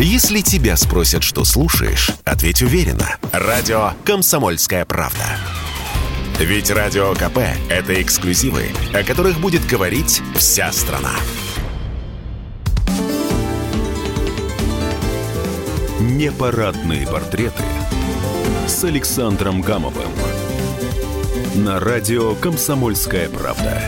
Если тебя спросят, что слушаешь, ответь уверенно. Радио «Комсомольская правда». Ведь Радио КП – это эксклюзивы, о которых будет говорить вся страна. Непарадные портреты с Александром Гамовым. На радио «Комсомольская правда».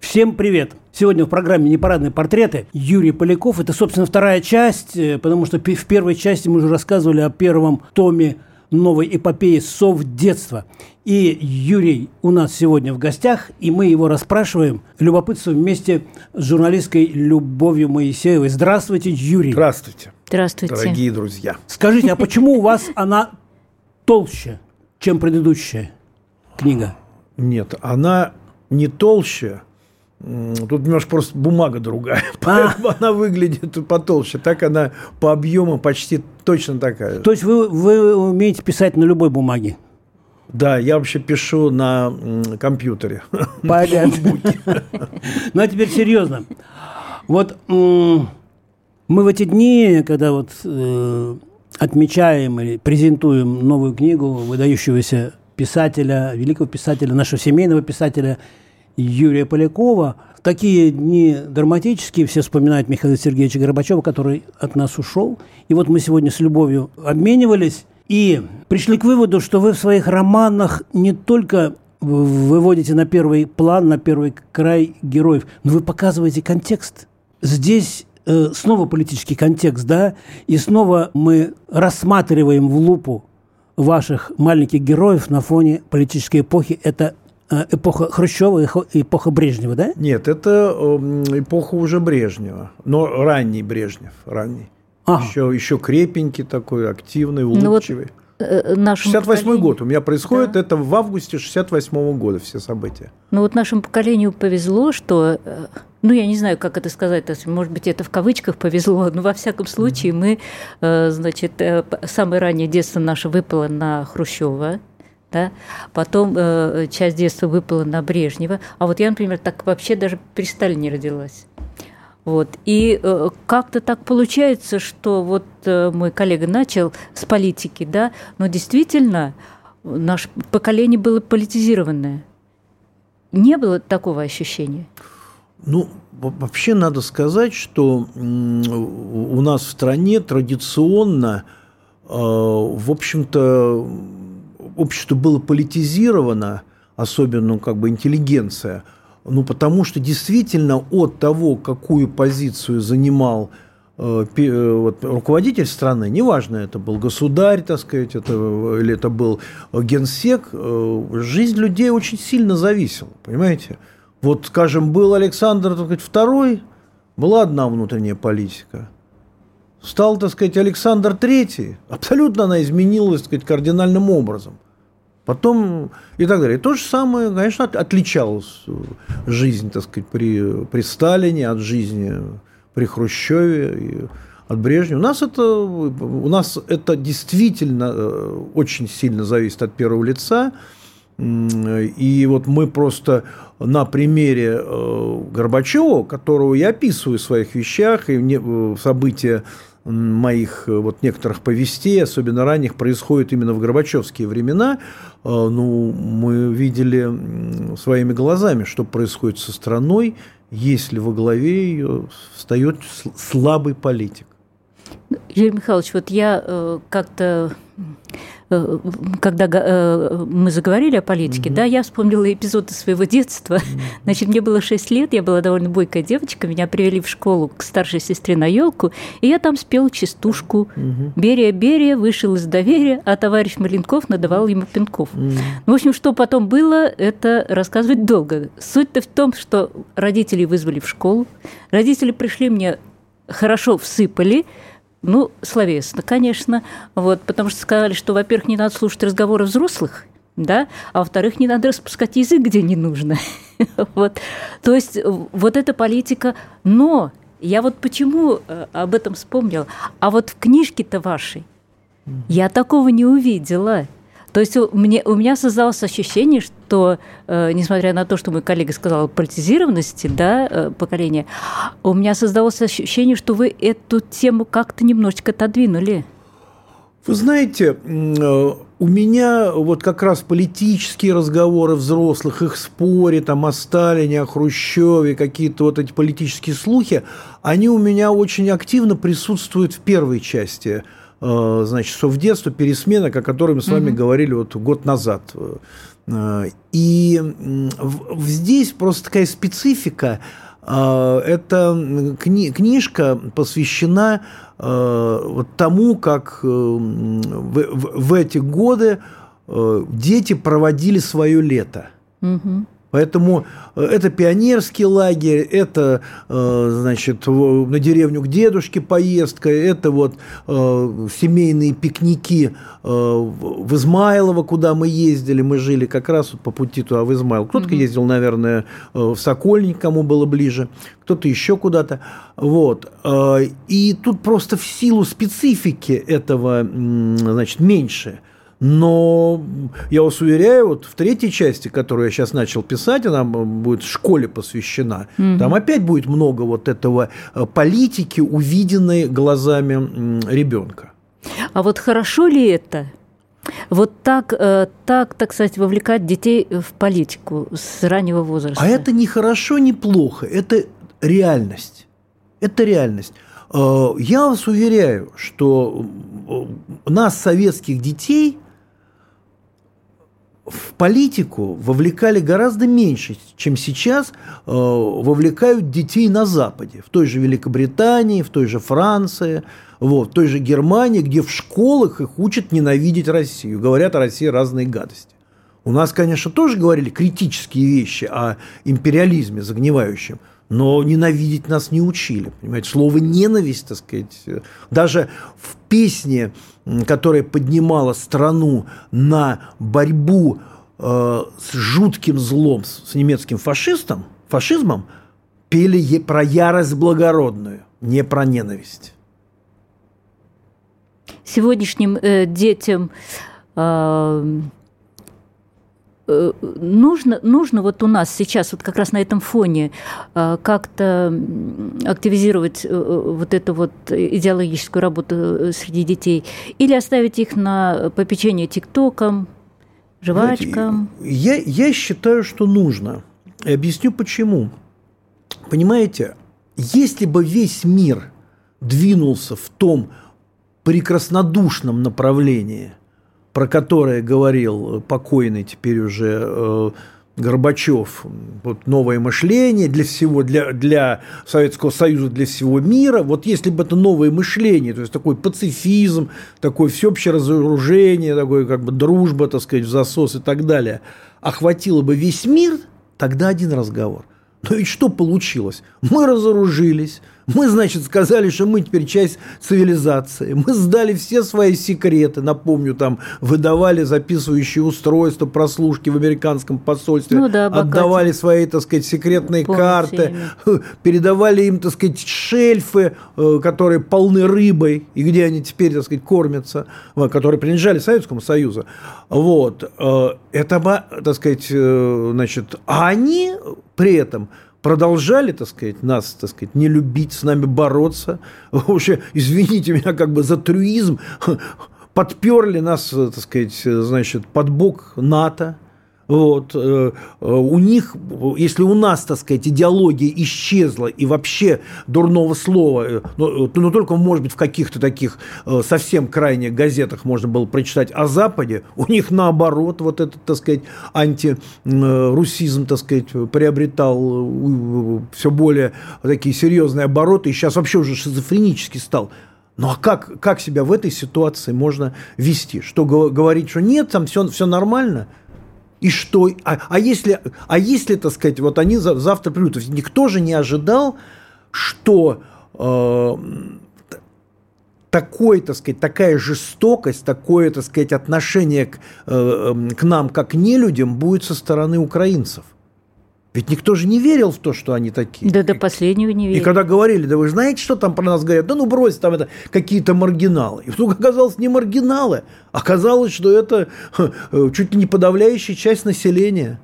Всем привет! Сегодня в программе «Непарадные портреты» Юрий Поляков. Это, собственно, вторая часть, э, потому что в первой части мы уже рассказывали о первом томе новой эпопеи «Сов детства». И Юрий у нас сегодня в гостях, и мы его расспрашиваем, любопытствуем вместе с журналисткой Любовью Моисеевой. Здравствуйте, Юрий. Здравствуйте. Здравствуйте. Дорогие друзья. Скажите, а почему у вас она толще, чем предыдущая книга? Нет, она не толще, Тут немножко просто бумага другая, а. она выглядит потолще. Так она по объему почти точно такая. То есть вы, вы умеете писать на любой бумаге? Да, я вообще пишу на компьютере. Понятно. Ну а теперь серьезно. Вот мы в эти дни, когда вот э, отмечаем или презентуем новую книгу выдающегося писателя, великого писателя, нашего семейного писателя Юрия Полякова. Такие дни драматические, все вспоминают Михаила Сергеевича Горбачева, который от нас ушел. И вот мы сегодня с любовью обменивались и пришли к выводу, что вы в своих романах не только выводите на первый план, на первый край героев, но вы показываете контекст. Здесь э, снова политический контекст, да, и снова мы рассматриваем в лупу ваших маленьких героев на фоне политической эпохи. Это эпоха Хрущева, эпоха Брежнева, да? Нет, это эм, эпоха уже Брежнева, но ранний Брежнев, ранний. Ага. Еще, еще крепенький такой, активный, улыбчивый. Ну вот э, нашему 68 год. У меня происходит да. это в августе 68 -го года все события. Ну вот нашему поколению повезло, что, э, ну я не знаю, как это сказать, может быть, это в кавычках повезло, но во всяком случае мы, значит, самое раннее детство наше выпало на Хрущева, да? потом э, часть детства выпала на Брежнева, а вот я, например, так вообще даже при Сталине родилась. Вот. И э, как-то так получается, что вот э, мой коллега начал с политики, да, но действительно наше поколение было политизированное. Не было такого ощущения? Ну, вообще надо сказать, что у нас в стране традиционно, э, в общем-то, общество было политизировано, особенно ну, как бы интеллигенция, ну, потому что действительно от того, какую позицию занимал э, э, вот, руководитель страны, неважно, это был государь, так сказать, это, или это был генсек, э, жизнь людей очень сильно зависела, понимаете? Вот, скажем, был Александр так сказать, II, была одна внутренняя политика. Стал, так сказать, Александр III, абсолютно она изменилась, так сказать, кардинальным образом – Потом и так далее. И то же самое, конечно, отличалась жизнь, так сказать, при, при Сталине от жизни при Хрущеве и от Брежнева. У нас это, у нас это действительно э, очень сильно зависит от первого лица. И вот мы просто на примере э, Горбачева, которого я описываю в своих вещах, и в события моих э, вот некоторых повестей, особенно ранних, происходит именно в Горбачевские времена. Э, ну, мы видели своими глазами, что происходит со страной, если во главе ее встает слабый политик. Юрий Михайлович, вот я э, как-то когда э, мы заговорили о политике, mm-hmm. да, я вспомнила эпизоды своего детства. Mm-hmm. Значит, мне было 6 лет, я была довольно бойкая девочка, меня привели в школу к старшей сестре на елку, и я там спела частушку. Mm-hmm. Берия, Берия вышел из доверия, а товарищ Маленков надавал ему пинков. Mm-hmm. В общем, что потом было, это рассказывать долго. Суть-то в том, что родители вызвали в школу, родители пришли мне хорошо всыпали, ну, словесно, конечно, вот, потому что сказали, что, во-первых, не надо слушать разговоры взрослых, да, а во-вторых, не надо распускать язык, где не нужно. вот. То есть вот эта политика, но я вот почему э, об этом вспомнила, а вот в книжке-то вашей я такого не увидела. То есть у меня, у меня создалось ощущение, что, э, несмотря на то, что мой коллега сказал о политизированности да, э, поколения, у меня создалось ощущение, что вы эту тему как-то немножечко отодвинули. Вы знаете, э, у меня вот как раз политические разговоры взрослых, их споре там о Сталине, о Хрущеве, какие-то вот эти политические слухи, они у меня очень активно присутствуют в первой части значит, совдетства, пересмена, о которой мы с вами mm-hmm. говорили вот год назад. Э, и здесь просто такая специфика. Эта кни- книжка посвящена Э, вот тому, как э, в, в, в эти годы э, дети проводили свое лето. Угу. Поэтому э, это пионерский лагерь, это, э, значит, на деревню к дедушке поездка, это вот э, семейные пикники в Измайлово, куда мы ездили, мы жили как раз по пути туда в Измайл. Кто-то mm-hmm. ездил, наверное, в Сокольник, кому было ближе, кто-то еще куда-то. Вот. И тут просто в силу специфики этого, значит, меньше – но я вас уверяю, вот в третьей части, которую я сейчас начал писать, она будет школе посвящена. Угу. Там опять будет много вот этого э, политики, увиденной глазами ребенка. А вот хорошо ли это? Вот так, э, так, так сказать, вовлекать детей в политику с раннего возраста. А это не хорошо, не плохо. Это реальность. Это реальность. Э, я вас уверяю, что нас, советских детей, в политику вовлекали гораздо меньше, чем сейчас э, вовлекают детей на Западе, в той же Великобритании, в той же Франции, вот, в той же Германии, где в школах их учат ненавидеть Россию, говорят о России разные гадости. У нас, конечно, тоже говорили критические вещи о империализме загнивающем, но ненавидеть нас не учили. Понимаете, слово ненависть, так сказать, даже в песне, которая поднимала страну на борьбу э, с жутким злом, с немецким фашистом, фашизмом, пели про ярость благородную, не про ненависть. Сегодняшним э, детям э, Э, нужно, нужно вот у нас сейчас вот как раз на этом фоне э, как-то активизировать э, вот эту вот идеологическую работу среди детей или оставить их на попечение ТикТоком, жвачкам? Я, я считаю, что нужно. И объясню почему. Понимаете, если бы весь мир двинулся в том прекраснодушном направлении – про которое говорил покойный теперь уже э, Горбачев, вот новое мышление для всего, для, для Советского Союза, для всего мира. Вот если бы это новое мышление, то есть такой пацифизм, такое всеобщее разоружение, такое как бы дружба, так сказать, в засос и так далее, охватило бы весь мир, тогда один разговор. Но ведь что получилось? Мы разоружились, мы, значит, сказали, что мы теперь часть цивилизации. Мы сдали все свои секреты. Напомню, там выдавали записывающие устройства, прослушки в американском посольстве. Ну, да, отдавали свои, так сказать, секретные Помните карты. Ими. Передавали им, так сказать, шельфы, э, которые полны рыбой. И где они теперь, так сказать, кормятся. Которые принадлежали Советскому Союзу. Вот. Э, это, так сказать, э, значит... А они при этом продолжали, так сказать, нас, так сказать, не любить, с нами бороться. Вообще, извините меня, как бы за трюизм, подперли нас, так сказать, значит, под бок НАТО, вот. Э, э, у них, если у нас, так сказать, идеология исчезла и вообще дурного слова, э, ну, ну только, может быть, в каких-то таких совсем крайних газетах можно было прочитать о Западе, у них наоборот вот этот, так сказать, антирусизм, так сказать, приобретал все более такие серьезные обороты и сейчас вообще уже шизофренически стал. Ну а как, как себя в этой ситуации можно вести? Что говорить, что нет, там все, все нормально – и что? А, а, если, а если, так сказать, вот они завтра придут, то есть никто же не ожидал, что э, такой, так сказать, такая жестокость, такое, так сказать, отношение к, э, к нам как нелюдям будет со стороны украинцев. Ведь никто же не верил в то, что они такие. Да до последнего не верил. И когда говорили, да вы знаете, что там про нас говорят? Да ну брось, там это какие-то маргиналы. И вдруг оказалось не маргиналы. Оказалось, что это э, чуть ли не подавляющая часть населения.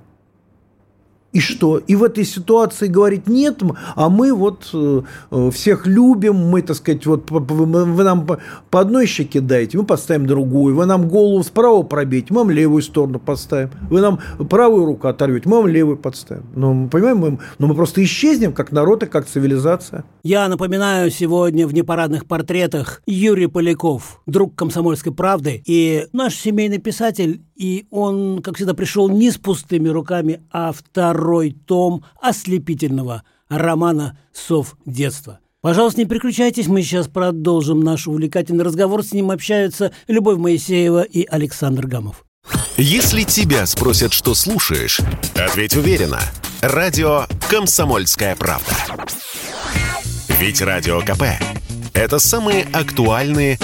И что? И в этой ситуации говорить нет, а мы вот э, э, всех любим, мы, так сказать, вот вы нам по одной щеке даете, мы поставим другую, вы нам голову справа пробейте, мы вам левую сторону поставим, вы нам правую руку оторвете, мы вам левую подставим. Ну, мы понимаем, мы, но мы просто исчезнем как народ и как цивилизация. Я напоминаю, сегодня в непарадных портретах Юрий Поляков, друг комсомольской правды и наш семейный писатель и он, как всегда, пришел не с пустыми руками, а второй том ослепительного романа «Сов детства». Пожалуйста, не переключайтесь, мы сейчас продолжим наш увлекательный разговор. С ним общаются Любовь Моисеева и Александр Гамов. Если тебя спросят, что слушаешь, ответь уверенно. Радио «Комсомольская правда». Ведь Радио КП – это самые актуальные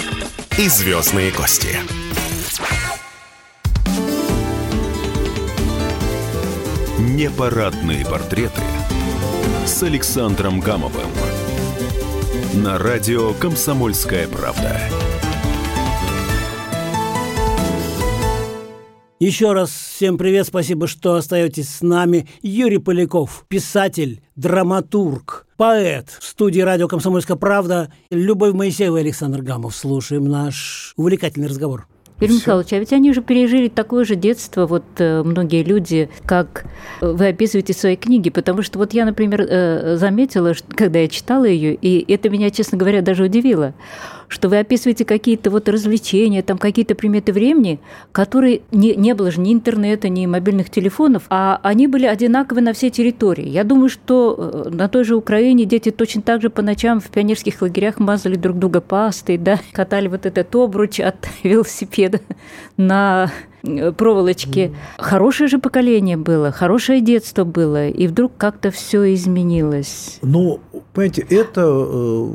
и звездные гости. Непарадные портреты с Александром Гамовым на радио «Комсомольская правда». Еще раз всем привет, спасибо, что остаетесь с нами. Юрий Поляков, писатель, драматург, поэт. В студии радио «Комсомольская правда» Любовь Моисеева и Александр Гамов. Слушаем наш увлекательный разговор. Юрий Михайлович, а ведь они же пережили такое же детство, вот э, многие люди, как вы описываете в своей книге, потому что вот я, например, э, заметила, когда я читала ее, и это меня, честно говоря, даже удивило, что вы описываете какие-то вот развлечения, там какие-то приметы времени, которые не, не было же ни интернета, ни мобильных телефонов, а они были одинаковы на всей территории. Я думаю, что э, на той же Украине дети точно так же по ночам в пионерских лагерях мазали друг друга пастой, да, катали вот этот обруч от велосипеда на э, проволочке. Хорошее же поколение было, хорошее детство было, и вдруг как-то все изменилось. Ну, понимаете, это э,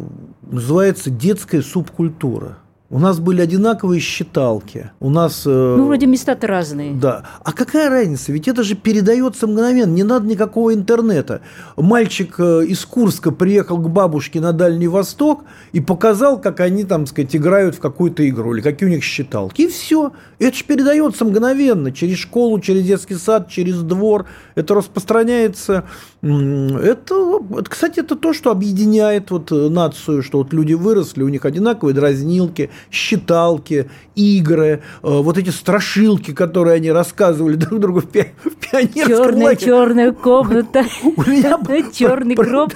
называется детская субкультура. У нас были одинаковые считалки. У нас... Э, ну, вроде места-то разные. Да. А какая разница? Ведь это же передается мгновенно. Не надо никакого интернета. Мальчик э, из Курска приехал к бабушке на Дальний Восток и показал, как они, там, сказать, играют в какую-то игру или какие у них считалки. И все. Это же передается мгновенно. Через школу, через детский сад, через двор. Это распространяется. Это, кстати, это то, что объединяет вот э, нацию, что вот люди выросли, у них одинаковые дразнилки, считалки, игры, э, вот эти страшилки, которые они рассказывали друг другу в, пи- в пионерском Черная, лагере. черная комната, черный гроб.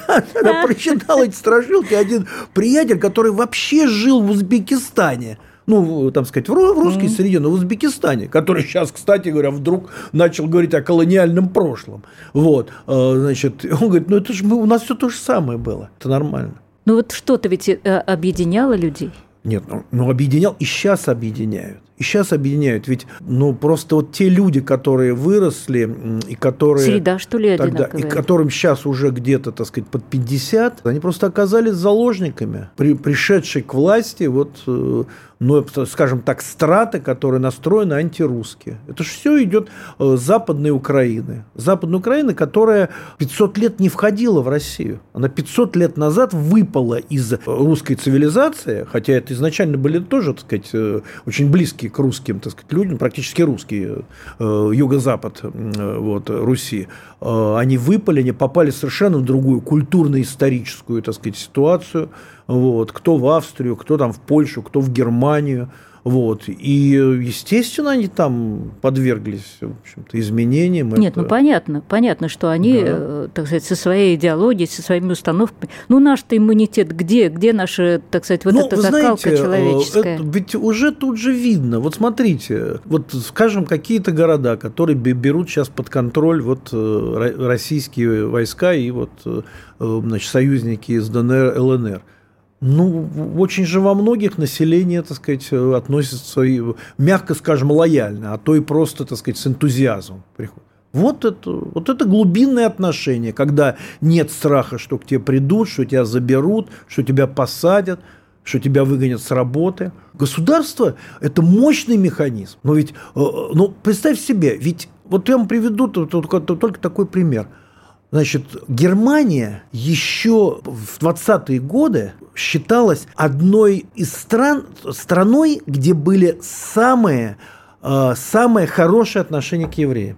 Прочитал эти страшилки. Один приятель, который вообще жил в Узбекистане – ну, там сказать, в русской mm-hmm. среде, но в Узбекистане, который сейчас, кстати говоря, вдруг начал говорить о колониальном прошлом. Вот, э, значит, он говорит, ну это же мы, у нас все то же самое было, это нормально. Ну вот что-то ведь э, объединяло людей. Нет, ну, ну объединял и сейчас объединяют. И сейчас объединяют. Ведь ну, просто вот те люди, которые выросли и которые... Среда, что ли, тогда, И которым сейчас уже где-то, так сказать, под 50, они просто оказались заложниками, при, пришедшей к власти вот э, ну, скажем так, страты, которые настроены антирусские. Это же все идет с э, Западной Украины. Западной Украины, которая 500 лет не входила в Россию. Она 500 лет назад выпала из русской цивилизации, хотя это изначально были тоже, так сказать, э, очень близкие к русским, так сказать, людям, практически русские, э, юго-запад вот, Руси. Они выпали, они попали совершенно в другую культурно-историческую, так сказать, ситуацию – вот, кто в Австрию, кто там в Польшу, кто в Германию. Вот. И, естественно, они там подверглись в общем-то, изменениям. Нет, это... ну понятно, понятно, что они, да. э, так сказать, со своей идеологией, со своими установками. Ну, наш-то иммунитет где? Где наша, так сказать, вот ну, эта закалка знаете, человеческая? Это, ведь уже тут же видно. Вот смотрите, вот скажем, какие-то города, которые берут сейчас под контроль вот э, российские войска и вот э, значит, союзники из ДНР, ЛНР. Ну, очень же во многих население, так сказать, относится, мягко скажем, лояльно, а то и просто, так сказать, с энтузиазмом приходит. Вот это, вот это глубинное отношение, когда нет страха, что к тебе придут, что тебя заберут, что тебя посадят, что тебя выгонят с работы. Государство – это мощный механизм. Но ведь, э, ну, представь себе, ведь вот я вам приведу только, только такой пример – Значит, Германия еще в 20-е годы считалась одной из стран, страной, где были самые, э, самые хорошие отношения к евреям.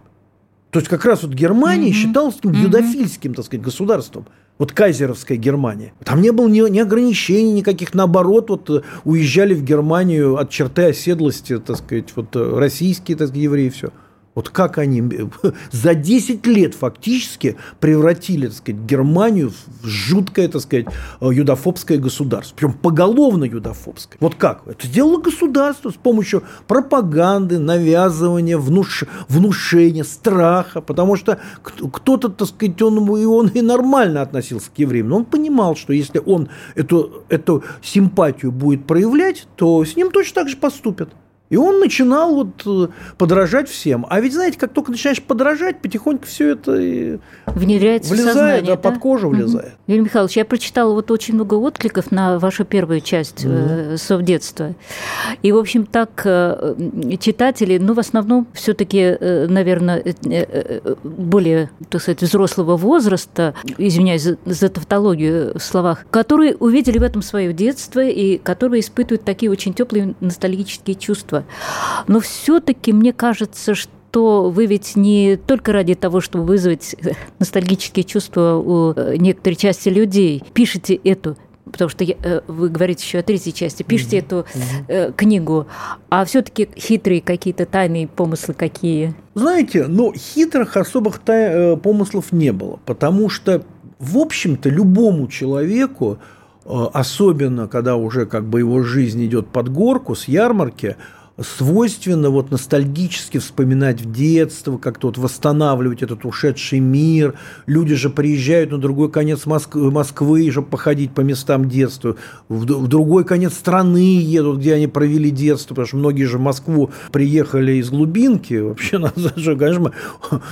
То есть как раз вот Германия mm-hmm. считалась таким mm-hmm. юдофильским, так сказать, государством. Вот кайзеровская Германия. Там не было ни, ни ограничений никаких. Наоборот, вот э, уезжали в Германию от черты оседлости, так сказать, вот э, российские, так сказать, евреи, все. Вот как они за 10 лет фактически превратили, так сказать, Германию в жуткое, так сказать, э, юдофобское государство. Причем поголовно юдофобское. Вот как? Это сделало государство с помощью пропаганды, навязывания, внуш... внушения, страха. Потому что кто-то, так сказать, он, и он и нормально относился к евреям. Но он понимал, что если он эту, эту симпатию будет проявлять, то с ним точно так же поступят. И он начинал вот э, подражать всем. А ведь, знаете, как только начинаешь подражать, потихоньку все это внедряется влезает, в сознание, да, да? под кожу влезает. Угу. Юрий Михайлович, я прочитала вот очень много откликов на вашу первую часть угу. э, совдетства. И, в общем, так э, читатели, ну, в основном все-таки, э, наверное, э, э, более, так сказать, взрослого возраста, извиняюсь за, за тавтологию в словах, которые увидели в этом свое детство и которые испытывают такие очень теплые ностальгические чувства. Но все-таки мне кажется, что вы ведь не только ради того, чтобы вызвать ностальгические чувства у э, некоторой части людей, пишете эту потому что я, э, вы говорите еще о третьей части, пишите mm-hmm. эту э, книгу, а все-таки хитрые какие-то тайные помыслы какие? Знаете, ну, хитрых особых тай- э, помыслов не было, потому что, в общем-то, любому человеку, особенно когда уже как бы его жизнь идет под горку с ярмарки, свойственно вот ностальгически вспоминать в детство, как-то вот восстанавливать этот ушедший мир. Люди же приезжают на другой конец Москвы, Москвы чтобы походить по местам детства. В, в другой конец страны едут, где они провели детство, потому что многие же в Москву приехали из глубинки. Вообще, же, конечно,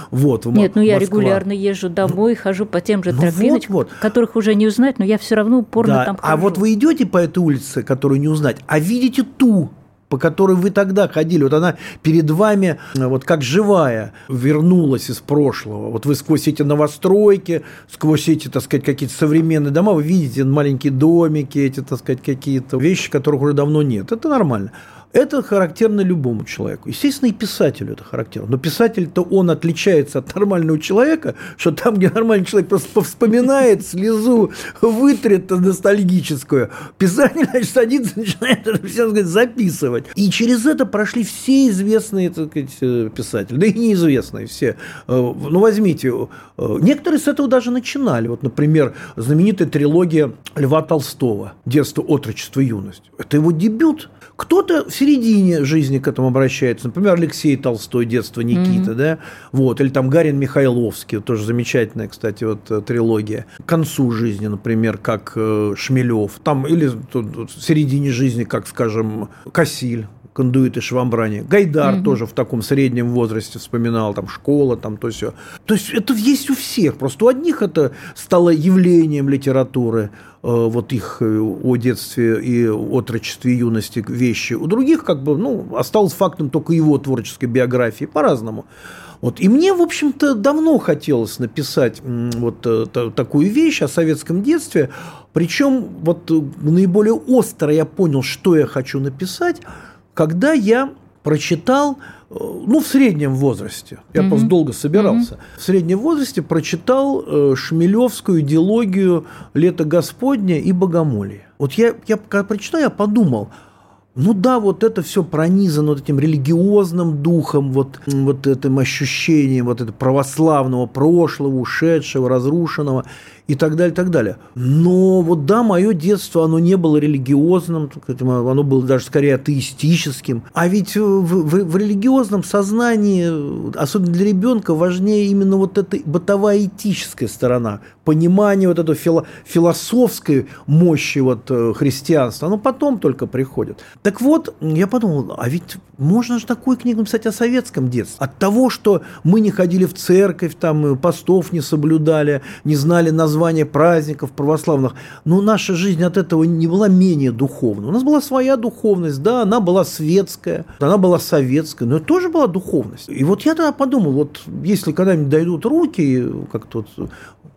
вот. Нет, ну я Москва. регулярно езжу домой, хожу по тем же ну, тропиночкам, вот, вот. которых уже не узнать, но я все равно упорно да. там хожу. А вот вы идете по этой улице, которую не узнать, а видите ту, по которой вы тогда ходили. Вот она перед вами, вот как живая, вернулась из прошлого. Вот вы сквозь эти новостройки, сквозь эти, так сказать, какие-то современные дома, вы видите маленькие домики, эти, так сказать, какие-то вещи, которых уже давно нет. Это нормально. Это характерно любому человеку. Естественно, и писателю это характерно. Но писатель-то он отличается от нормального человека, что там, где нормальный человек просто вспоминает, слезу вытрет ностальгическую, писатель, значит, садится, начинает это все сказать, записывать. И через это прошли все известные так сказать, э, писатели, да и неизвестные все. Э, ну, возьмите, э, некоторые с этого даже начинали. Вот, например, знаменитая трилогия Льва Толстого «Детство, отрочество, юность». Это его дебют – кто-то в середине жизни к этому обращается. Например, Алексей Толстой, детство Никита, mm-hmm. да, вот, или там Гарин Михайловский, тоже замечательная, кстати, вот э, трилогия. К концу жизни, например, как э, Шмелев, там, или в середине жизни, как, скажем, Кассиль, кондуит и швамбрани. Гайдар угу. тоже в таком среднем возрасте вспоминал, там школа, там то все. То есть это есть у всех. Просто у одних это стало явлением литературы, э, вот их э, о детстве и отрочестве юности вещи. У других как бы, ну, осталось фактом только его творческой биографии по-разному. Вот. И мне, в общем-то, давно хотелось написать вот э, такую вещь о советском детстве. Причем вот наиболее остро я понял, что я хочу написать – когда я прочитал, э, ну, в среднем возрасте, я mm-hmm. просто долго собирался, mm-hmm. в среднем возрасте прочитал э, Шмелевскую идеологию «Лето Господня» и «Богомолье». Вот я, я когда прочитал, я подумал, ну да, вот это все пронизано вот этим религиозным духом, вот, вот этим ощущением вот этого православного прошлого, ушедшего, разрушенного и так далее, так далее. Но вот да, мое детство, оно не было религиозным, оно было даже скорее атеистическим. А ведь в, в, в религиозном сознании, особенно для ребенка, важнее именно вот эта бытовая этическая сторона, понимание вот этой фило, философской мощи вот э, христианства, оно потом только приходит. Так вот, я подумал, а ведь можно же такую книгу написать о советском детстве. От того, что мы не ходили в церковь, там, постов не соблюдали, не знали названия названия праздников православных. Но наша жизнь от этого не была менее духовной. У нас была своя духовность, да, она была светская, она была советская, но это тоже была духовность. И вот я тогда подумал, вот если когда-нибудь дойдут руки, как тут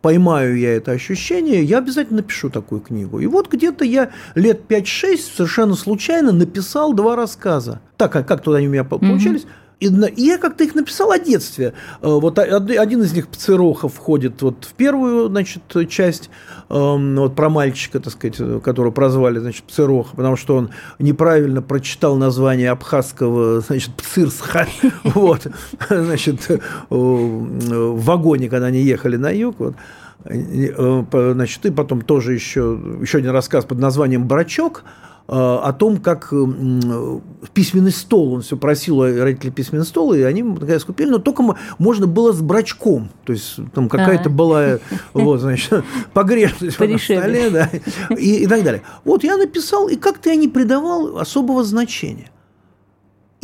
поймаю я это ощущение, я обязательно напишу такую книгу. И вот где-то я лет 5-6 совершенно случайно написал два рассказа. Так, как, как туда они у меня получались. Mm-hmm. И, я как-то их написал о детстве. Э, вот один из них Пцероха входит вот в первую, значит, часть эм, вот про мальчика, так сказать, которого прозвали, значит, Пцероха, потому что он неправильно прочитал название абхазского, значит, Пцирсха, вот, значит, э, в вагоне, когда они ехали на юг, вот, э, значит, и потом тоже еще, еще один рассказ под названием «Брачок», о том, как письменный стол, он все просил родителей письменный стол, и они наконец купили, но только можно было с брачком, то есть там какая-то была, вот, значит, погрешность на столе, да, и, и так далее. Вот я написал, и как-то я не придавал особого значения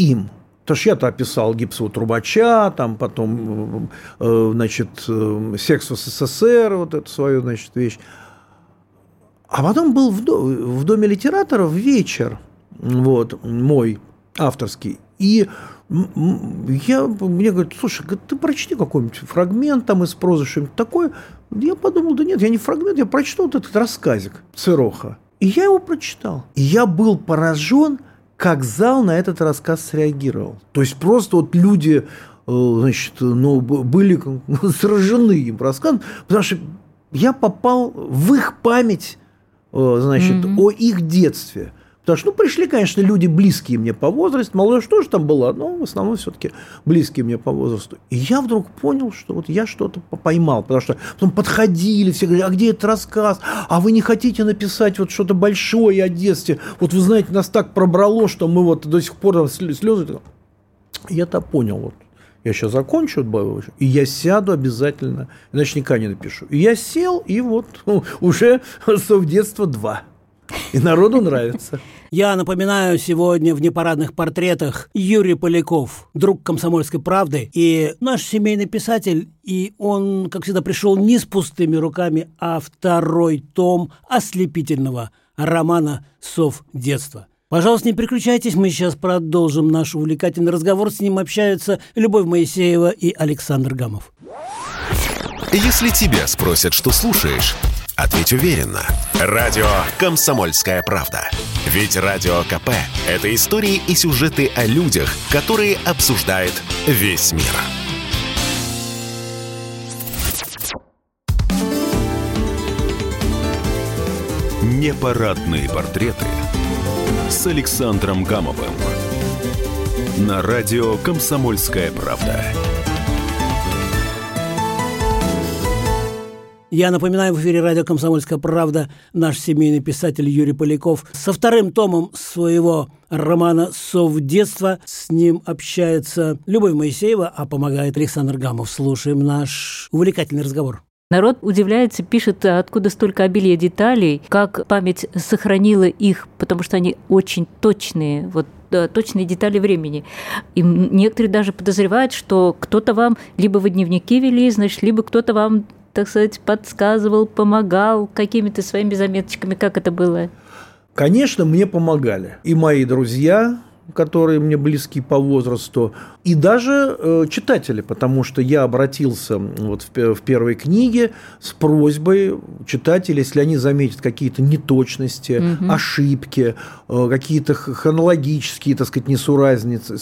им. Потому что я-то описал гипсового трубача, там потом, э, значит, э, секс в СССР, вот эту свою, значит, вещь. А потом был в, в Доме литераторов вечер, вот, мой, авторский. И я, мне говорят, слушай, ты прочти какой-нибудь фрагмент там из прозы, что-нибудь такое. Я подумал, да нет, я не фрагмент, я прочту вот этот рассказик Цироха. И я его прочитал. И я был поражен, как зал на этот рассказ среагировал. То есть просто вот люди э, значит, ну, были сражены им рассказом, потому что я попал в их память значит, mm-hmm. о их детстве. Потому что, ну, пришли, конечно, люди близкие мне по возрасту, молодежь тоже там была, но в основном все-таки близкие мне по возрасту. И я вдруг понял, что вот я что-то поймал, потому что потом подходили, все говорили, а где этот рассказ? А вы не хотите написать вот что-то большое о детстве? Вот вы знаете, нас так пробрало, что мы вот до сих пор слезы. Я-то понял, вот я сейчас закончу, и я сяду обязательно, иначе никогда не напишу. И я сел, и вот ну, уже совдетство 2. И народу нравится. Я напоминаю, сегодня в непарадных портретах Юрий Поляков, друг комсомольской правды и наш семейный писатель. И он, как всегда, пришел не с пустыми руками, а второй том ослепительного романа «Сов детства». Пожалуйста, не переключайтесь, мы сейчас продолжим наш увлекательный разговор. С ним общаются Любовь Моисеева и Александр Гамов. Если тебя спросят, что слушаешь, ответь уверенно. Радио «Комсомольская правда». Ведь Радио КП – это истории и сюжеты о людях, которые обсуждает весь мир. Непарадные портреты – с Александром Гамовым. На радио «Комсомольская правда». Я напоминаю, в эфире радио «Комсомольская правда» наш семейный писатель Юрий Поляков со вторым томом своего романа «Сов детства». С ним общается Любовь Моисеева, а помогает Александр Гамов. Слушаем наш увлекательный разговор. Народ удивляется, пишет, откуда столько обилия деталей, как память сохранила их, потому что они очень точные, вот точные детали времени. И некоторые даже подозревают, что кто-то вам либо вы дневники вели, значит, либо кто-то вам, так сказать, подсказывал, помогал какими-то своими заметочками. Как это было? Конечно, мне помогали. И мои друзья, которые мне близки по возрасту, и даже э, читатели, потому что я обратился вот в, в первой книге с просьбой читателей, если они заметят какие-то неточности, угу. ошибки, э, какие-то хронологические, так сказать, несуразницы,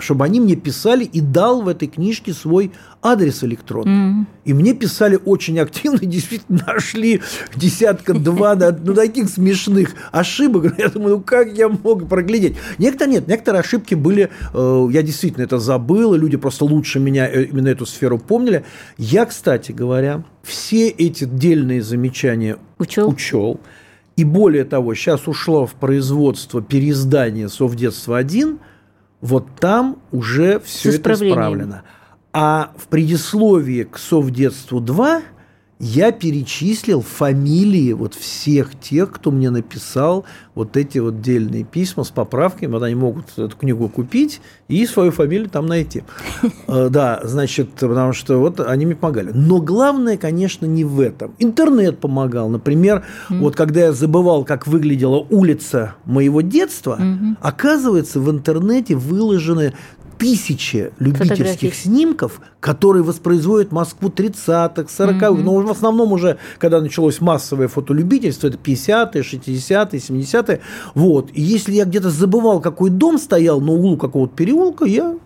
чтобы они мне писали и дал в этой книжке свой адрес электронный. Mm. И мне писали очень активно, действительно нашли десятка-два ну, таких смешных ошибок. Я думаю, ну как я мог проглядеть? Некоторые нет, некоторые ошибки были, э, я действительно это забыл, и люди просто лучше меня э, именно эту сферу помнили. Я, кстати говоря, все эти дельные замечания учел. учел. И более того, сейчас ушло в производство переиздание «Совдетство-1», вот там уже все это исправлено. А в предисловии к «Совдетству-2» я перечислил фамилии вот всех тех, кто мне написал вот эти вот дельные письма с поправками. Вот они могут эту книгу купить и свою фамилию там найти. Э, да, значит, потому что вот они мне помогали. Но главное, конечно, не в этом. Интернет помогал. Например, вот когда я забывал, как выглядела улица моего детства, оказывается, в интернете выложены тысячи любительских снимков, которые воспроизводят Москву 30-х, 40-х, mm-hmm. но в основном уже, когда началось массовое фотолюбительство, это 50-е, 60-е, 70-е. Вот. И если я где-то забывал, какой дом стоял на углу какого-то переулка, я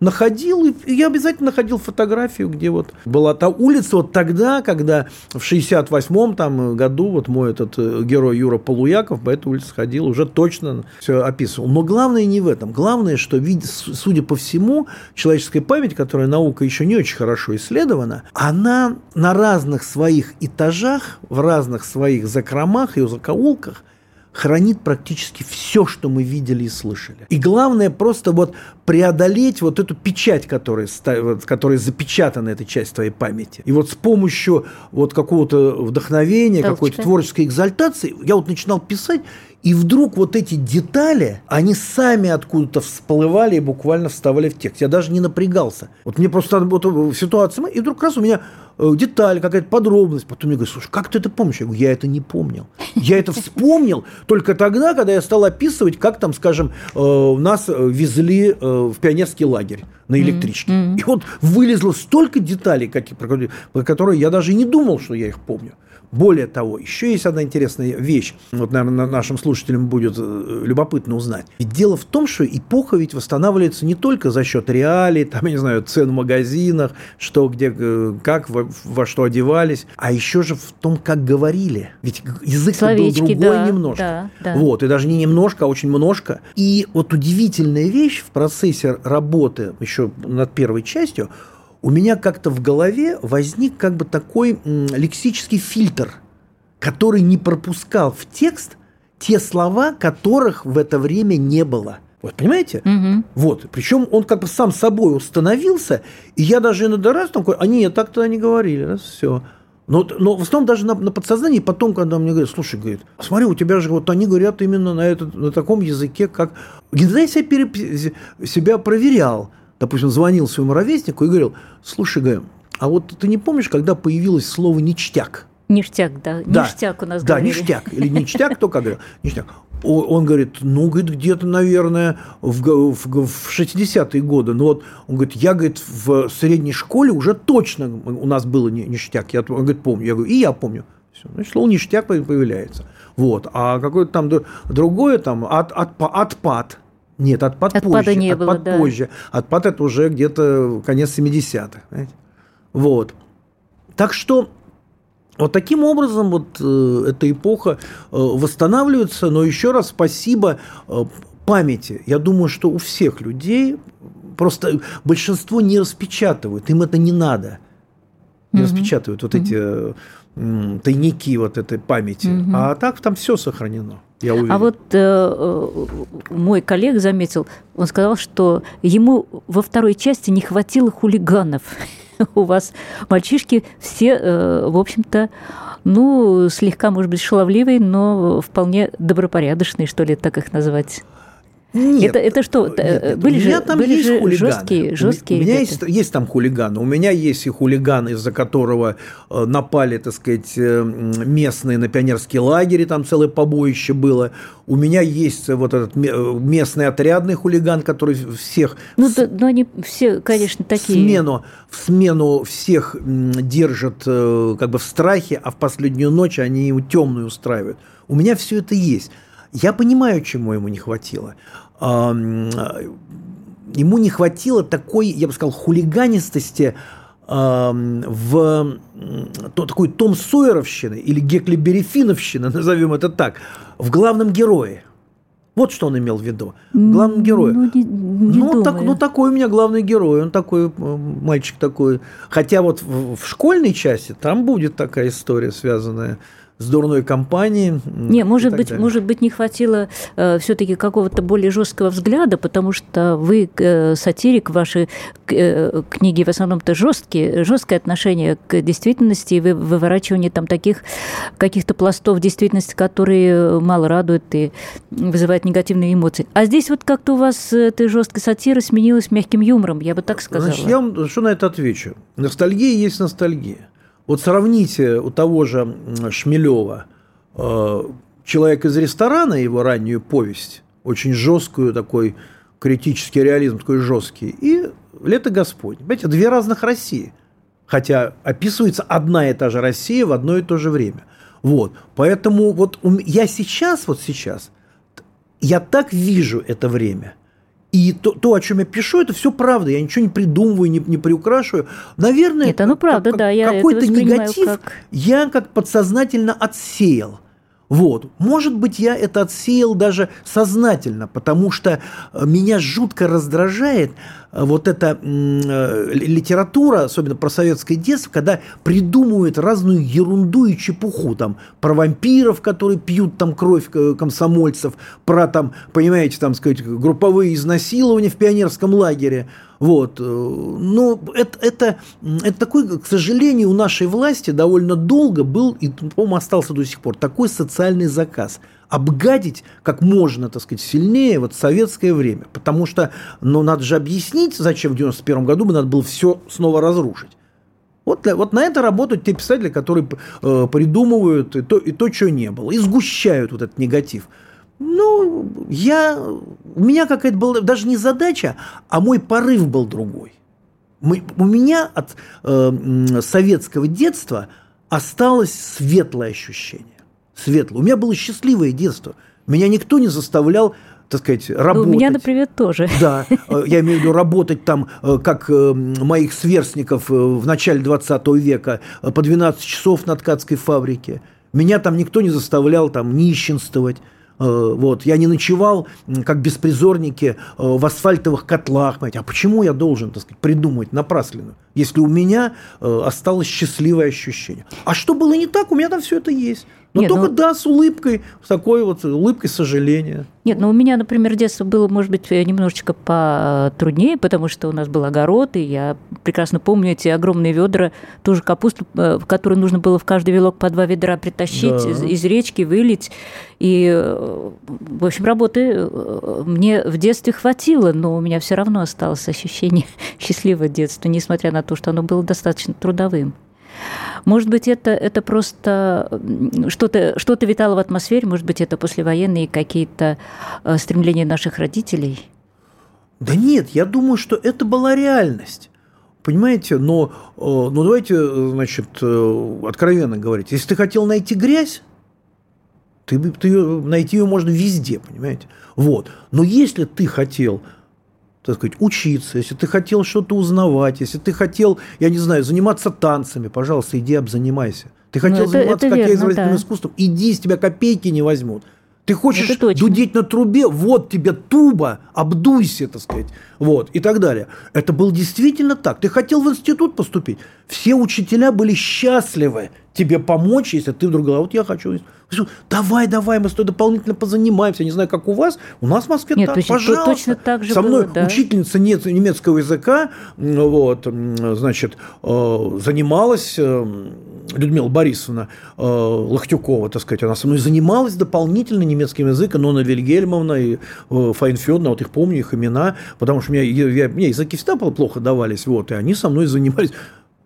находил, и я обязательно находил фотографию, где вот была та улица вот тогда, когда в 68-м там году вот мой этот э, герой Юра Полуяков по этой улице ходил, уже точно все описывал. Но главное не в этом. Главное, что, судя по всему, человеческая память, которая наука еще не очень хорошо исследована, она на разных своих этажах, в разных своих закромах и закоулках хранит практически все, что мы видели и слышали. И главное просто вот преодолеть вот эту печать, которая, которая запечатана, эта часть твоей памяти. И вот с помощью вот какого-то вдохновения, какой-то творческой экзальтации, я вот начинал писать, и вдруг вот эти детали, они сами откуда-то всплывали и буквально вставали в текст. Я даже не напрягался. Вот мне просто вот в ситуации, и вдруг раз у меня Э, деталь, какая-то подробность. Потом мне говорят, слушай, как ты это помнишь? Я говорю, я это не помнил. Я это вспомнил только тогда, когда я стал описывать, как там, скажем, э, нас везли э, в пионерский лагерь на электричке. И вот вылезло столько деталей, про которые я даже не думал, что я их помню. Более того, еще есть одна интересная вещь, вот, наверное, нашим слушателям будет э, любопытно узнать. Ведь дело в том, что эпоха ведь восстанавливается не только за счет реалий, там, я не знаю, цен в магазинах, что, где, э, как, во, во что одевались, а еще же в том, как говорили. Ведь язык был другой да, немножко. Да, да. Вот, и даже не немножко, а очень множко. И вот удивительная вещь в процессе работы еще над первой частью – у меня как-то в голове возник как бы такой лексический фильтр, который не пропускал в текст те слова, которых в это время не было. Вот, понимаете? Угу. Вот. Причем он как бы сам собой установился, и я даже иногда раз такой, а нет, так-то они говорили, раз, все. Но, но в основном даже на, на подсознании, потом, когда мне говорят, слушай, говорит, смотри, у тебя же вот они говорят именно на, этот, на таком языке, как... Иногда я себя, пере, себя проверял допустим, звонил своему ровеснику и говорил, слушай, Г, а вот ты не помнишь, когда появилось слово «ништяк»? Ништяк, да. да. Ништяк у нас Да, говорили. ништяк. Или ништяк, кто как говорил? Ништяк. Он говорит, ну, говорит, где-то, наверное, в, в, в 60-е годы. Ну, вот, он говорит, я, говорит, в средней школе уже точно у нас было ништяк. Я, он говорит, помню. Я говорю, и я помню. Все. Значит, слово ништяк появляется. Вот. А какое-то там другое, там, от, от, отпад нет, отпад Отпада позже. не отпад было, позже. Да. Отпад это уже где-то конец 70-х. Понимаете? Вот. Так что вот таким образом вот э, эта эпоха э, восстанавливается, но еще раз спасибо э, памяти. Я думаю, что у всех людей просто большинство не распечатывают, им это не надо. Не mm-hmm. распечатывают вот mm-hmm. эти э, тайники вот этой памяти. Mm-hmm. А так там все сохранено. Я уверен. А вот э, э, мой коллега заметил, он сказал, что ему во второй части не хватило хулиганов. У вас мальчишки все, э, в общем-то, ну, слегка, может быть, шаловливые, но вполне добропорядочные, что ли, так их назвать. Нет, это, это что? Нет, э, были же, там были есть же хулиганы. жесткие, жесткие. У меня есть, есть там хулиганы. У меня есть и хулиган, из-за которого э, напали, так сказать, э, местные на пионерские лагеря, там целое побоище было. У меня есть вот этот местный отрядный хулиган, который всех... Ну, да, но они все, конечно, такие... В смену, в смену всех держат как бы в страхе, а в последнюю ночь они темную устраивают. У меня все это есть. Я понимаю, чему ему не хватило. Ему не хватило такой, я бы сказал, хулиганистости в то, такой Том Сойеровщины или Геклиберифиновщины, назовем это так, в главном герое. Вот что он имел в виду. Главный герой. Ну, не, не ну, так, ну, такой у меня главный герой. Он такой, мальчик такой. Хотя вот в, в школьной части там будет такая история, связанная с дурной компанией. Не, может быть, далее. может быть, не хватило э, все-таки какого-то более жесткого взгляда, потому что вы э, сатирик, ваши э, книги в основном-то жесткие, жесткое отношение к действительности, и вы выворачивание там таких каких-то пластов действительности, которые мало радуют и вызывают негативные эмоции. А здесь вот как-то у вас эта жесткая сатира сменилась мягким юмором, я бы так сказала. Значит, я вам что на это отвечу. Ностальгия есть ностальгия. Вот сравните у того же Шмелева э, «Человек из ресторана», его раннюю повесть, очень жесткую, такой критический реализм, такой жесткий, и «Лето Господь». Понимаете, две разных России. Хотя описывается одна и та же Россия в одно и то же время. Вот. Поэтому вот я сейчас, вот сейчас, я так вижу это время – и то, то, о чем я пишу, это все правда. Я ничего не придумываю, не, не приукрашиваю. Наверное, это ну правда, как, да. Я какой-то негатив как... я как подсознательно отсеял. Вот. Может быть, я это отсеял даже сознательно, потому что э, меня жутко раздражает вот эта э, литература, особенно про советское детство, когда придумывают разную ерунду и чепуху, там, про вампиров, которые пьют там кровь комсомольцев, про там, понимаете, там, сказать, групповые изнасилования в пионерском лагере. Вот. Но это, это, это такой, к сожалению, у нашей власти довольно долго был, и, по-моему, остался до сих пор, такой социальный заказ обгадить как можно, так сказать, сильнее вот советское время. Потому что, ну, надо же объяснить, зачем в 91 году бы надо было все снова разрушить. Вот, вот на это работают те писатели, которые э, придумывают и то, и то, чего не было, и сгущают вот этот негатив. Ну, я, у меня какая-то была даже не задача, а мой порыв был другой. Мы, у меня от э, советского детства осталось светлое ощущение. Светлое. У меня было счастливое детство. Меня никто не заставлял так сказать, работать. Ну, у меня, например, тоже. Да, э, я имею в виду работать там, э, как э, моих сверстников в начале 20 века, по 12 часов на ткацкой фабрике. Меня там никто не заставлял там нищенствовать. Вот, я не ночевал, как беспризорники, в асфальтовых котлах. А почему я должен, так сказать, придумать напрасленно, если у меня осталось счастливое ощущение? А что было не так, у меня там все это есть. Но Нет, только ну... да, с улыбкой, с такой вот улыбкой сожаления. Нет, ну у меня, например, детство было, может быть, немножечко потруднее, потому что у нас был огород, и я прекрасно помню эти огромные ведра, тоже капусту, в которую нужно было в каждый вилок по два ведра притащить да. из, из речки, вылить. И, в общем, работы э, мне в детстве хватило, но у меня все равно осталось ощущение счастливого детства, несмотря на то, что оно было достаточно трудовым. Может быть, это, это просто что-то что витало в атмосфере, может быть, это послевоенные какие-то э, стремления наших родителей? Да нет, я думаю, что это была реальность. Понимаете, но ну давайте, значит, откровенно говорить. Если ты хотел найти грязь, ты, ты найти ее можно везде, понимаете? Вот. Но если ты хотел так сказать, учиться, если ты хотел что-то узнавать, если ты хотел, я не знаю, заниматься танцами, пожалуйста, иди обзанимайся. Ты хотел это, заниматься это как изобразительным да. искусством, иди, с тебя копейки не возьмут. Ты хочешь дудеть на трубе, вот тебе туба, обдуйся, так сказать, вот, и так далее. Это было действительно так. Ты хотел в институт поступить, все учителя были счастливы тебе помочь, если ты вдруг говоришь, вот я хочу. Давай, давай, мы с тобой дополнительно позанимаемся. Не знаю, как у вас, у нас в Москве Нет, так, точно, пожалуйста. Точно так же Со мной было, да? учительница немецкого языка, вот, значит, э, занималась э, Людмила Борисовна э, Лохтюкова, так сказать, она со мной занималась дополнительно немецким языком, Нона Вильгельмовна и Файнфёдна, вот их помню, их имена, потому что мне, я, мне языки всегда плохо давались, вот, и они со мной занимались.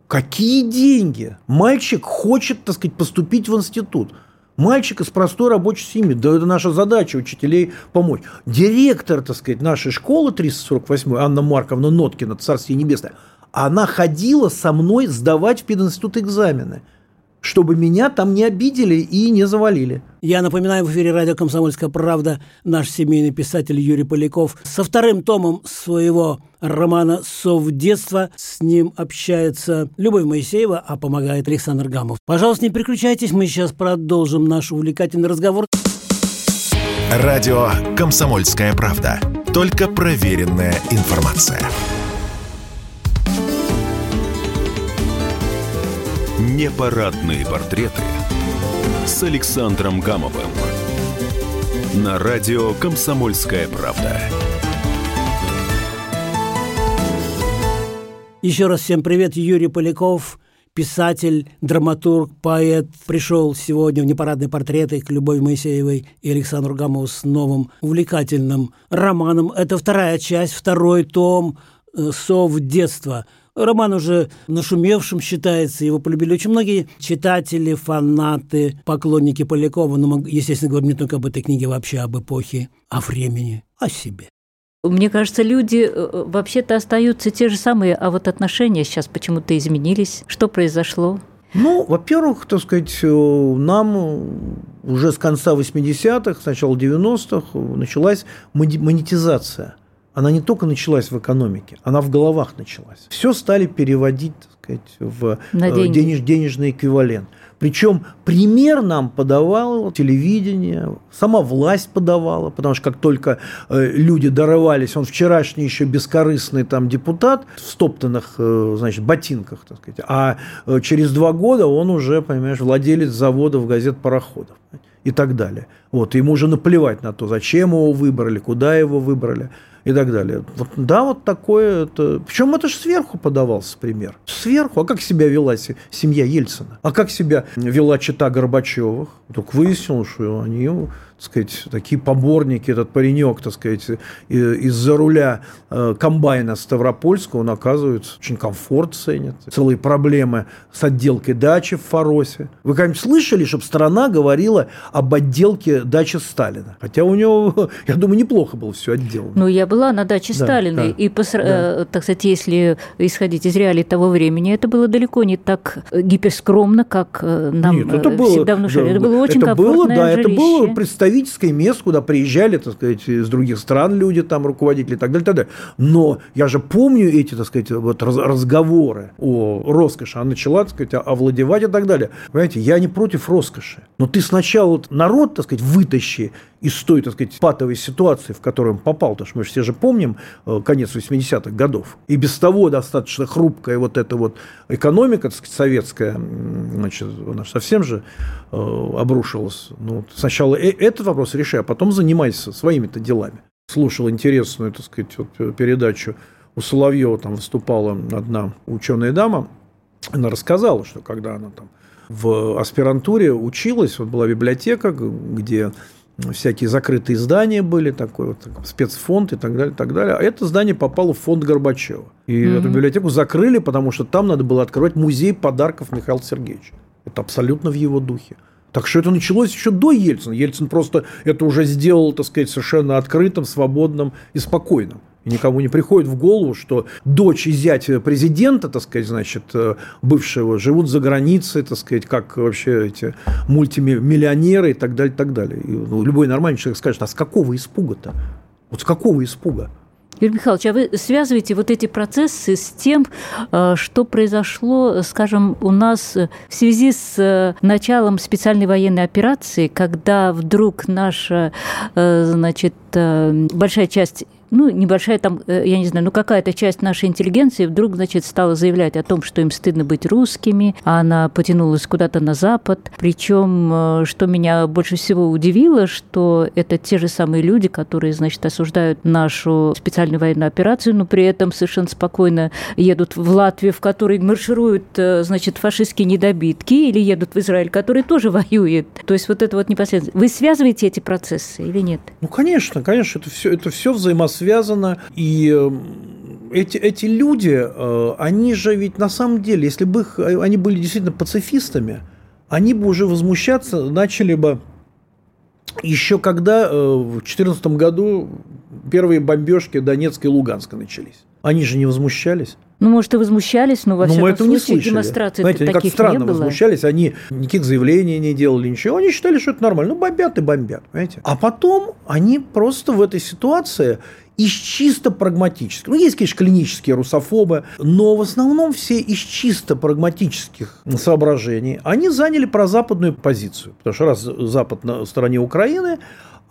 Какие деньги? Мальчик хочет, так сказать, поступить в институт. Мальчик из простой рабочей семьи. Да это наша задача учителей помочь. Директор, так сказать, нашей школы 348, Анна Марковна Ноткина, Царствие Небесное, она ходила со мной сдавать в пединститут экзамены чтобы меня там не обидели и не завалили. Я напоминаю, в эфире радио «Комсомольская правда» наш семейный писатель Юрий Поляков со вторым томом своего романа «Сов детства». С ним общается Любовь Моисеева, а помогает Александр Гамов. Пожалуйста, не переключайтесь, мы сейчас продолжим наш увлекательный разговор. Радио «Комсомольская правда». Только проверенная информация. Непарадные портреты с Александром Гамовым на радио «Комсомольская правда». Еще раз всем привет, Юрий Поляков, писатель, драматург, поэт. Пришел сегодня в непарадные портреты к Любови Моисеевой и Александру Гамову с новым увлекательным романом. Это вторая часть, второй том э, «Сов детства». Роман уже нашумевшим считается, его полюбили очень многие читатели, фанаты, поклонники Полякова. Но мы, естественно, говорим не только об этой книге, вообще об эпохе, о времени, о себе. Мне кажется, люди э, вообще-то остаются те же самые, а вот отношения сейчас почему-то изменились. Что произошло? Ну, во-первых, так сказать, э, нам уже с конца 80-х, с начала 90-х началась монетизация. Она не только началась в экономике, она в головах началась. Все стали переводить, так сказать, в э, денеж, денежный эквивалент. Причем пример нам подавало телевидение, сама власть подавала, потому что как только э, люди дорывались, он вчерашний еще бескорыстный там депутат в стоптанных, э, значит, ботинках, так сказать, а э, через два года он уже, понимаешь, владелец заводов, газет, пароходов и так далее. Вот, ему уже наплевать на то, зачем его выбрали, куда его выбрали и так далее. Вот, да, вот такое. Это... Причем это же сверху подавался пример. Сверху. А как себя вела семья Ельцина? А как себя вела чита Горбачевых? Только выяснилось, что они сказать, такие поборники, этот паренек, так сказать, из-за руля э, комбайна Ставропольского, он, оказывается, очень комфорт ценит. Целые проблемы с отделкой дачи в Фаросе. Вы когда-нибудь слышали, чтобы страна говорила об отделке дачи Сталина? Хотя у него, я думаю, неплохо было все отделано. Ну, я была на даче да, Сталина, да, и, посра... да. Э, так сказать, если исходить из реалий того времени, это было далеко не так гиперскромно, как э, нам Нет, это было, всегда внушали. Да, это было очень это было, да, жилище. Это было представительское место, куда приезжали, так сказать, из других стран люди, там, руководители и так далее, и так далее. Но я же помню эти, так сказать, вот разговоры о роскоши. Она начала, так сказать, овладевать и так далее. Понимаете, я не против роскоши. Но ты сначала народ, так сказать, вытащи из той, так сказать, патовой ситуации, в которую он попал, потому что мы все же помним э, конец 80-х годов, и без того достаточно хрупкая вот эта вот экономика, так сказать, советская, значит, она совсем же э, обрушилась. Ну, сначала э, этот вопрос решай, а потом занимайся своими-то делами. Слушал интересную, так сказать, вот передачу у Соловьева там выступала одна ученая дама, она рассказала, что когда она там в аспирантуре училась, вот была библиотека, где всякие закрытые здания были, такой вот спецфонд и так далее, так далее. А это здание попало в фонд Горбачева. И mm-hmm. эту библиотеку закрыли, потому что там надо было открывать музей подарков Михаила Сергеевича. Это абсолютно в его духе. Так что это началось еще до Ельцина. Ельцин просто это уже сделал, так сказать, совершенно открытым, свободным и спокойным. Никому не приходит в голову, что дочь и зять президента, так сказать, значит, э, бывшего, живут за границей, так сказать, как вообще эти мультимиллионеры и так далее, и так далее. И, ну, любой нормальный человек скажет, а с какого испуга-то? Вот с какого испуга? Юрий Михайлович, а вы связываете вот эти процессы с тем, э, что произошло, скажем, у нас в связи с э, началом специальной военной операции, когда вдруг наша, значит, большая часть ну, небольшая там, э, я не знаю, ну, какая-то часть нашей интеллигенции вдруг, значит, стала заявлять о том, что им стыдно быть русскими, а она потянулась куда-то на Запад. Причем, э, что меня больше всего удивило, что это те же самые люди, которые, значит, осуждают нашу специальную военную операцию, но при этом совершенно спокойно едут в Латвию, в которой маршируют, э, значит, фашистские недобитки, или едут в Израиль, который тоже воюет. То есть вот это вот непосредственно. Вы связываете эти процессы или нет? Ну, конечно, конечно, это все, это все взаимосвязано связано. И эм, эти, эти люди, э, они же ведь на самом деле, если бы их, они были действительно пацифистами, они бы уже возмущаться начали бы еще когда э, в 2014 году первые бомбежки Донецка и Луганска начались. Они же не возмущались. Ну, может, и возмущались, но во но всяком мы случае не демонстрации Знаете, они как странно не было. возмущались, они никаких заявлений не делали, ничего. Они считали, что это нормально. Ну, бомбят и бомбят, понимаете? А потом они просто в этой ситуации из чисто прагматических. Ну, есть, конечно, клинические русофобы, но в основном все из чисто прагматических соображений они заняли прозападную позицию. Потому что раз Запад на стороне Украины,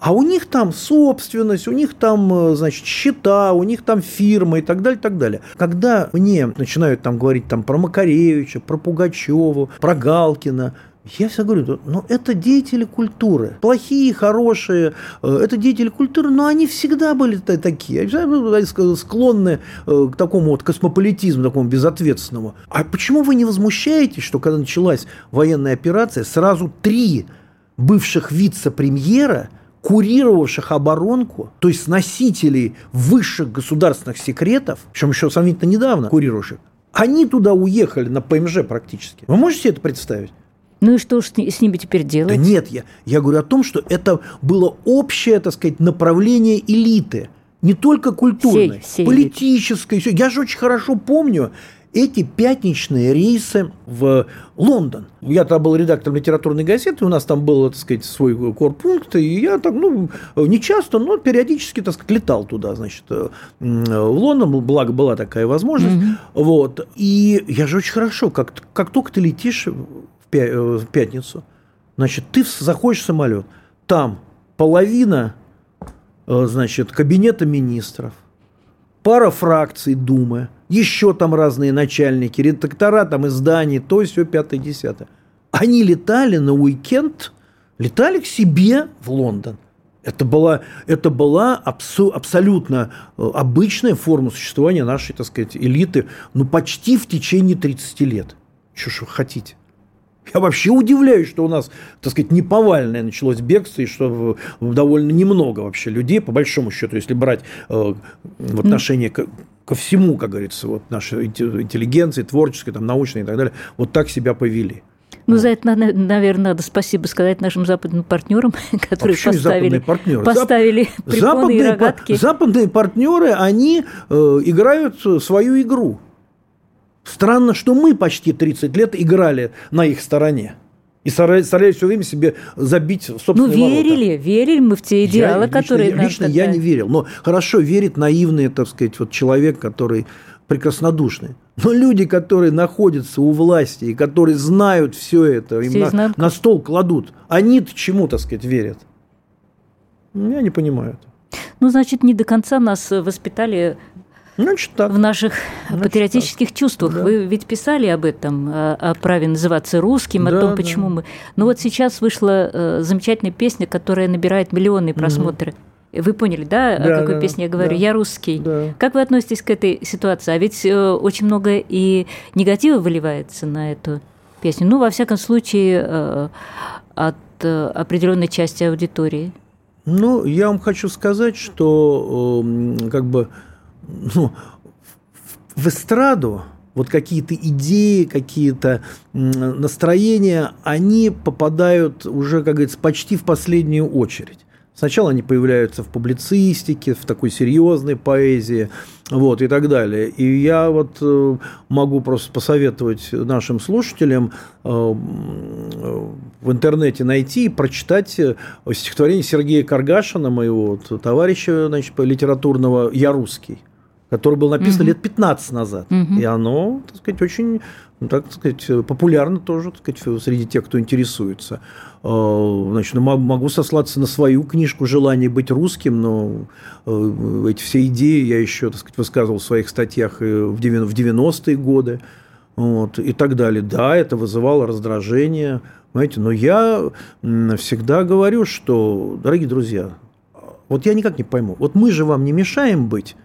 а у них там собственность, у них там, значит, счета, у них там фирмы и так далее, и так далее. Когда мне начинают там говорить там про Макаревича, про Пугачева, про Галкина, Я всегда говорю, ну это деятели культуры. Плохие, хорошие, э, это деятели культуры, но они всегда были такие. Они склонны э, к такому вот космополитизму, такому безответственному. А почему вы не возмущаетесь, что когда началась военная операция, сразу три бывших вице-премьера курировавших оборонку, то есть носителей высших государственных секретов, причем еще сравнительно недавно курировавших, они туда уехали на ПМЖ практически. Вы можете себе это представить? Ну и что с ними теперь делать? Да нет, я, я говорю о том, что это было общее, так сказать, направление элиты. Не только культурной, всей, всей политической. Элиты. Я же очень хорошо помню эти пятничные рейсы в Лондон. Я там был редактором литературной газеты, у нас там был, так сказать, свой корпункт, и я так, ну, не часто, но периодически, так сказать, летал туда, значит, в Лондон, благо была такая возможность, mm-hmm. вот. И я же очень хорошо, как, как только ты летишь Э, в пятницу, значит, ты заходишь в самолет, там половина, э, значит, кабинета министров, пара фракций Думы, еще там разные начальники, редактора там изданий, то все пятое, десятое. Они летали на уикенд, летали к себе в Лондон. Это была, это была абсу, абсолютно э, обычная форма существования нашей, так сказать, элиты, ну, почти в течение 30 лет. Что ж вы хотите? Я вообще удивляюсь, что у нас, так сказать, неповальное началось бегство, и что довольно немного вообще людей, по большому счету, если брать э, в отношении к, ко всему, как говорится, вот нашей интеллигенции, творческой, там, научной и так далее, вот так себя повели. Ну, за это, наверное, надо спасибо сказать нашим западным партнерам, которые а поставили, партнеры? поставили Зап... препоны западные, и рогатки. Западные партнеры, они э, играют свою игру. Странно, что мы почти 30 лет играли на их стороне. И старались, все время себе забить собственные Ну, верили, ворота. верили мы в те идеалы, я, которые... Лично, лично я не верил. Но хорошо верит наивный, так сказать, вот человек, который прекраснодушный. Но люди, которые находятся у власти и которые знают все это, им на, на стол кладут, они-то чему, так сказать, верят? Я не понимаю это. Ну, значит, не до конца нас воспитали Значит, так. в наших Значит, патриотических так. чувствах. Да. Вы ведь писали об этом, о, о праве называться русским, да, о том, почему да. мы. Но вот сейчас вышла э, замечательная песня, которая набирает миллионные просмотры. Угу. Вы поняли, да, да о какой да, песне я говорю? Да. Я русский. Да. Как вы относитесь к этой ситуации? А ведь э, очень много и негатива выливается на эту песню. Ну, во всяком случае, э, от э, определенной части аудитории. Ну, я вам хочу сказать, что э, как бы ну, в эстраду вот какие-то идеи, какие-то настроения, они попадают уже, как говорится, почти в последнюю очередь. Сначала они появляются в публицистике, в такой серьезной поэзии, вот, и так далее. И я вот э, могу просто посоветовать нашим слушателям э, в интернете найти и прочитать э, стихотворение Сергея Каргашина, моего вот, товарища значит, литературного «Я русский» который был написан угу. лет 15 назад. Угу. И оно, так сказать, очень, ну, так сказать, популярно тоже, так сказать, среди тех, кто интересуется. А, значит, ну, могу сослаться на свою книжку «Желание быть русским», но э, эти все идеи я еще, так сказать, высказывал в своих статьях в 90-е годы вот, и так далее. Да, это вызывало раздражение, понимаете, но я всегда говорю, что, дорогие друзья, вот я никак не пойму, вот мы же вам не мешаем быть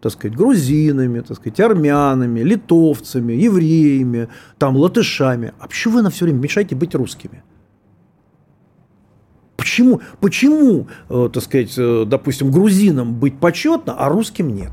так сказать, грузинами, так сказать, армянами, литовцами, евреями, там, латышами. А почему вы на все время мешаете быть русскими? Почему, почему э, так сказать, э, допустим, грузинам быть почетно, а русским нет?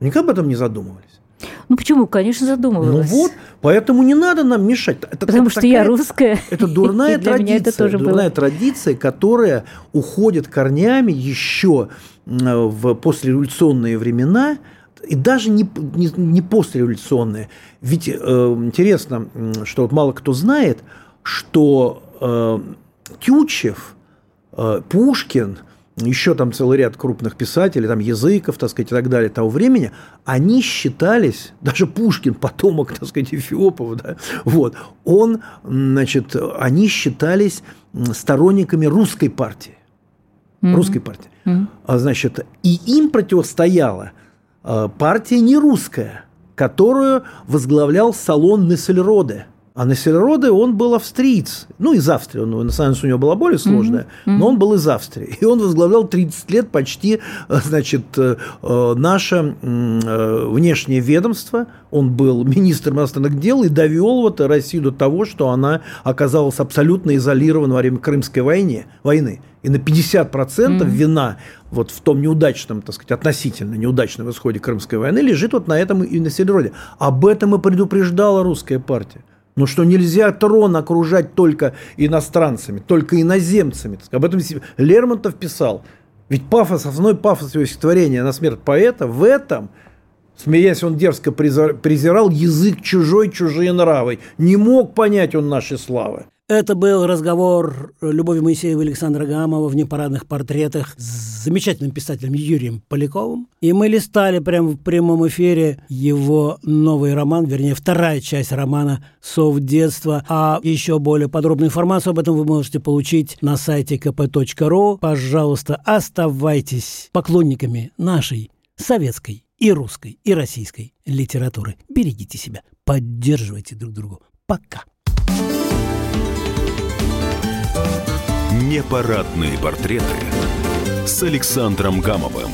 Никогда об этом не задумывались. Ну почему? Конечно, задумывалась. Ну вот, поэтому не надо нам мешать. Это, Потому это что такая, я русская. Это дурная традиция. Это тоже дурная было. традиция, которая уходит корнями еще в послереволюционные времена, и даже не, не, не послереволюционные. Ведь э, интересно, что вот мало кто знает, что э, Тютчев, э, Пушкин, еще там целый ряд крупных писателей, там языков, так сказать, и так далее того времени, они считались, даже Пушкин, потомок, так сказать, Эфиопов, да, вот, он, значит, они считались сторонниками русской партии mm-hmm. русской партии. Mm-hmm. Значит, и им противостояла а, партия не русская, которую возглавлял салон Нессельроде. А на Сельроде он был австриец. Ну, из Австрии. Он, национальность у него была более сложная, mm-hmm. но он был из Австрии. И он возглавлял 30 лет почти, значит, э, э, наше э, внешнее ведомство. Он был министром иностранных дел и довел вот Россию до того, что она оказалась абсолютно изолирована во время Крымской войны. войны. И на 50% mm-hmm. вина вот в том неудачном, так сказать, относительно неудачном исходе Крымской войны лежит вот на этом и на Сельроде. Об этом и предупреждала русская партия. Ну что нельзя трон окружать только иностранцами, только иноземцами. Об этом Лермонтов писал. Ведь пафос, основной пафос его стихотворения на смерть поэта в этом, смеясь, он дерзко презирал язык чужой, чужие нравы. Не мог понять он нашей славы. Это был разговор Любови Моисеева и Александра Гамова в непарадных портретах с замечательным писателем Юрием Поляковым. И мы листали прямо в прямом эфире его новый роман, вернее, вторая часть романа «Сов детства». А еще более подробную информацию об этом вы можете получить на сайте kp.ru. Пожалуйста, оставайтесь поклонниками нашей советской и русской, и российской литературы. Берегите себя, поддерживайте друг друга. Пока. Непарадные портреты с Александром Гамовым.